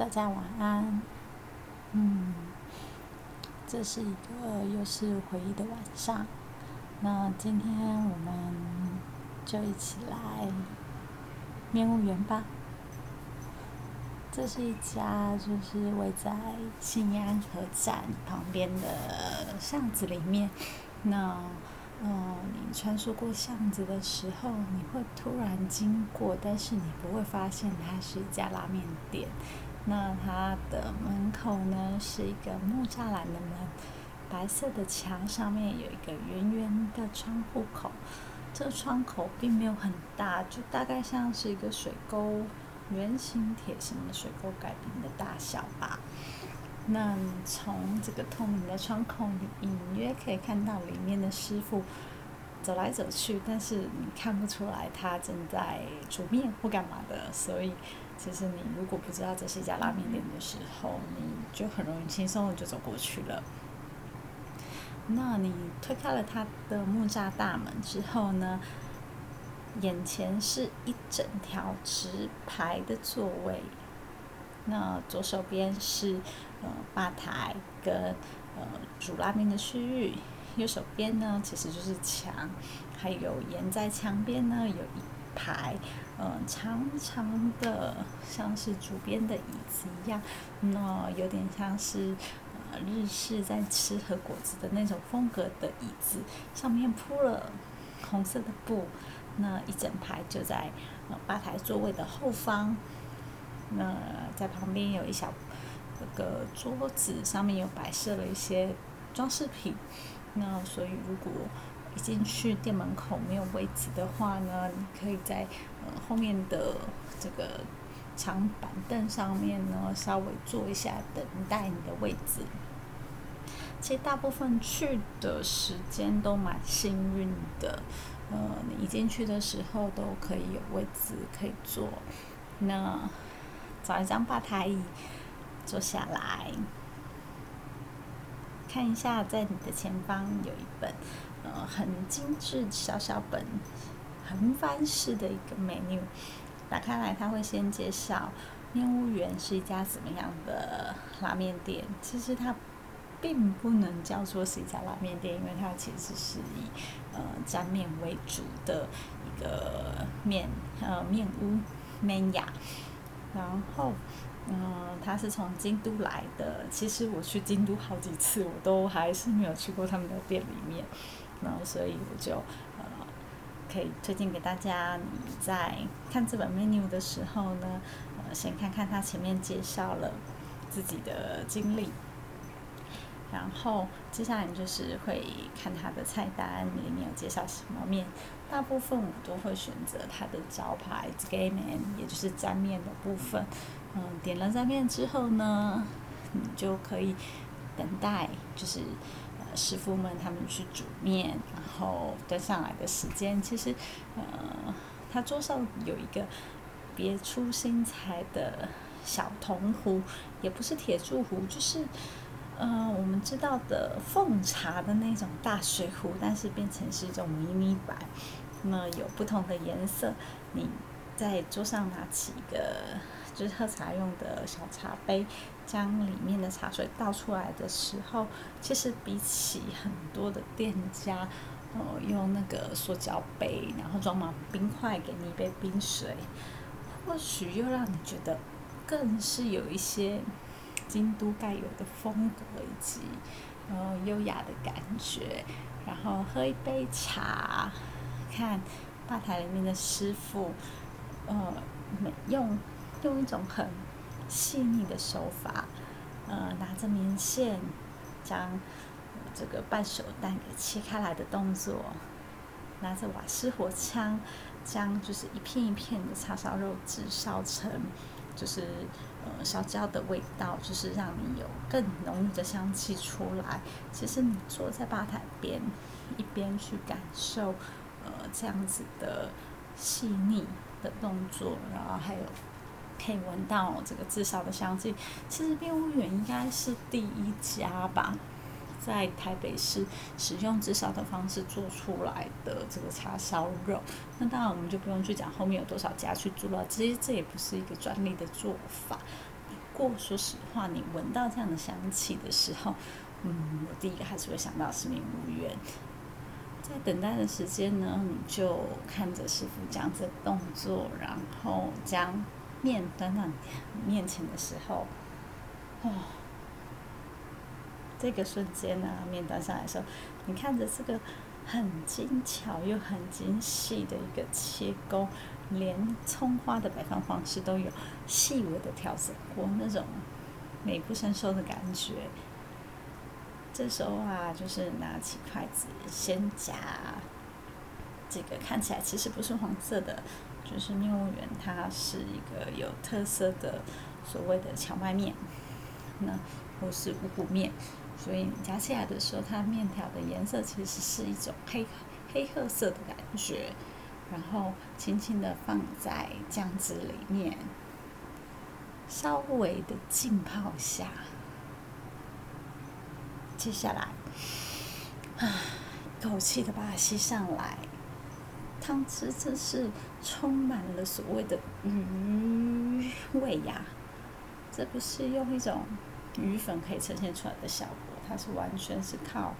大家晚安。嗯，这是一个又是回忆的晚上。那今天我们就一起来面务园吧。这是一家就是位在信安河站旁边的巷子里面。那嗯，你穿梭过巷子的时候，你会突然经过，但是你不会发现它是一家拉面店。那它的门口呢是一个木栅栏的门，白色的墙上面有一个圆圆的窗户口。这个窗口并没有很大，就大概像是一个水沟，圆形铁形的水沟改变的大小吧。那从这个透明的窗口，你隐约可以看到里面的师傅走来走去，但是你看不出来他正在煮面或干嘛的。所以，其实你如果不知道这是一家拉面店的时候，你就很容易轻松的就走过去了。那你推开了他的木栅大门之后呢，眼前是一整条直排的座位。那左手边是呃吧台跟呃煮拉面的区域，右手边呢其实就是墙，还有沿在墙边呢有一排嗯长长的像是竹编的椅子一样，那有点像是呃日式在吃和果子的那种风格的椅子，上面铺了红色的布，那一整排就在吧台座位的后方。那在旁边有一小个桌子，上面有摆设了一些装饰品。那所以如果一进去店门口没有位置的话呢，你可以在呃后面的这个长板凳上面呢稍微坐一下，等待你的位置。其实大部分去的时间都蛮幸运的，呃，你一进去的时候都可以有位置可以坐。那找一张吧台椅，坐下来，看一下，在你的前方有一本，呃，很精致小小本，横翻式的一个 menu。打开来，他会先介绍面屋园是一家怎么样的拉面店。其实它并不能叫做是一家拉面店，因为它其实是以呃沾面为主的一个面呃面屋面雅。然后，嗯，他是从京都来的。其实我去京都好几次，我都还是没有去过他们的店里面。然后，所以我就呃，可以推荐给大家。你在看这本 menu 的时候呢，呃，先看看他前面介绍了自己的经历。然后接下来你就是会看他的菜单，里面有介绍什么面。大部分我都会选择它的招牌 g a m e n 也就是沾面的部分。嗯，点了沾面之后呢，你就可以等待，就是师傅们他们去煮面，然后端上来的时间。其实，呃，他桌上有一个别出心裁的小铜壶，也不是铁柱壶，就是。呃，我们知道的奉茶的那种大水壶，但是变成是一种迷你版，那么有不同的颜色。你在桌上拿起一个是喝茶用的小茶杯，将里面的茶水倒出来的时候，其实比起很多的店家，呃，用那个塑胶杯，然后装满冰块给你一杯冰水，或许又让你觉得更是有一些。京都该有的风格以及呃优雅的感觉，然后喝一杯茶，看吧台里面的师傅，呃，用用一种很细腻的手法，呃，拿着棉线将这个半熟蛋给切开来的动作，拿着瓦斯火枪将就是一片一片的叉烧肉炙烧成。就是呃烧焦的味道，就是让你有更浓郁的香气出来。其实你坐在吧台边，一边去感受呃这样子的细腻的动作，然后还有可以闻到这个炙烧的香气。其实边屋园应该是第一家吧。在台北市使用至少的方式做出来的这个叉烧肉，那当然我们就不用去讲后面有多少家去做了，其实这也不是一个专利的做法。不过说实话，你闻到这样的香气的时候，嗯，我第一个还是会想到是面无缘。在等待的时间呢，你就看着师傅这样子动作，然后将面端到你面前的时候，哦，这个瞬间呢，面端上来的时候，你看着这个很精巧又很精细的一个切工，连葱花的摆放方式都有细微的调整过，那种美不胜收的感觉。这时候啊，就是拿起筷子，先夹这个看起来其实不是黄色的，就是面务员，它是一个有特色的所谓的荞麦面，那或是五谷面，所以你夹起来的时候，它面条的颜色其实是一种黑黑褐色的感觉，然后轻轻的放在酱汁里面，稍微的浸泡下。接下来，啊，一口气的把它吸上来，汤汁真是充满了所谓的鱼味呀！这不是用一种鱼粉可以呈现出来的效果，它是完全是靠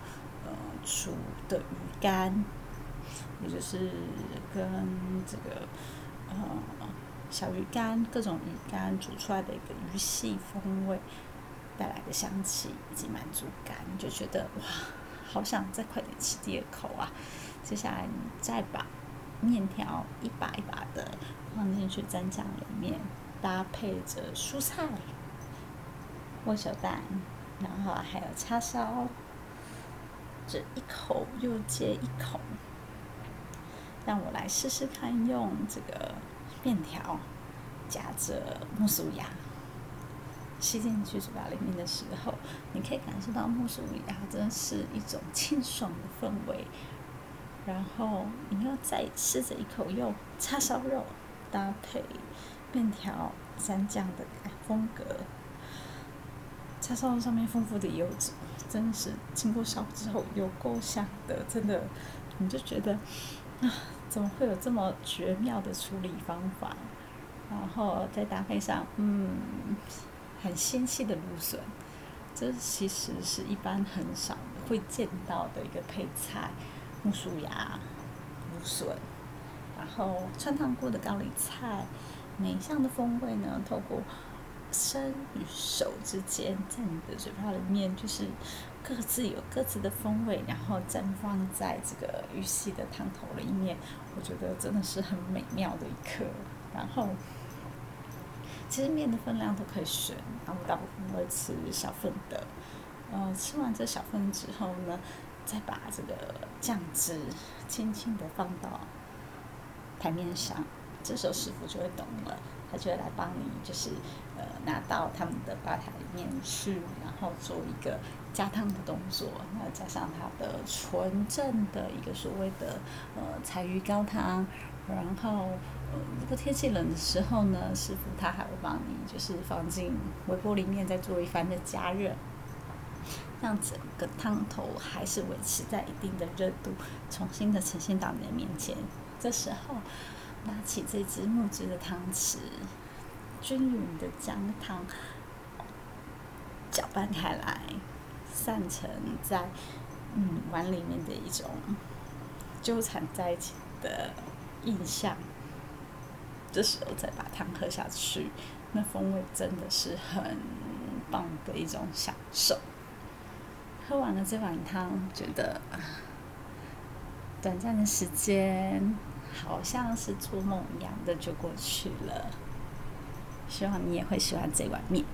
呃煮的鱼干，也就是跟这个呃小鱼干各种鱼干煮出来的一个鱼系风味。带来的香气以及满足感，就觉得哇，好想再快点吃第二口啊！接下来你再把面条一把一把的放进去蘸酱里面，搭配着蔬菜、握手蛋，然后还有叉烧，这一口又接一口。让我来试试看，用这个面条夹着木薯芽。吸进去嘴巴里面的时候，你可以感受到木薯芽真的是一种清爽的氛围。然后你又再吃着一口用叉烧肉搭配面条蘸酱的风格，叉烧肉上面丰富的油脂，真的是经过烧之后有够香的，真的，你就觉得啊，怎么会有这么绝妙的处理方法？然后再搭配上，嗯。很纤细的芦笋，这其实是一般很少会见到的一个配菜。木薯芽、芦笋，然后穿烫过的高丽菜，每一项的风味呢，透过生与熟之间，在你的嘴巴里面，就是各自有各自的风味，然后绽放在这个鱼系的汤头里面，我觉得真的是很美妙的一刻。然后。其实面的分量都可以选，然后大部分会吃小份的。呃，吃完这小份之后呢，再把这个酱汁轻轻的放到台面上，这时候师傅就会懂了，他就会来帮你，就是呃拿到他们的吧台里面去，然后做一个加汤的动作，那加上它的纯正的一个所谓的呃柴鱼高汤，然后呃。如果天气冷的时候呢，师傅他还会帮你，就是放进微波里面再做一番的加热，让整个汤头还是维持在一定的热度，重新的呈现到你的面前。这时候，拿起这只木质的汤匙，均匀的将汤搅拌开来，散成在嗯碗里面的一种纠缠在一起的印象。这时候再把汤喝下去，那风味真的是很棒的一种享受。喝完了这碗汤，觉得短暂的时间好像是做梦一样的就过去了。希望你也会喜欢这碗面。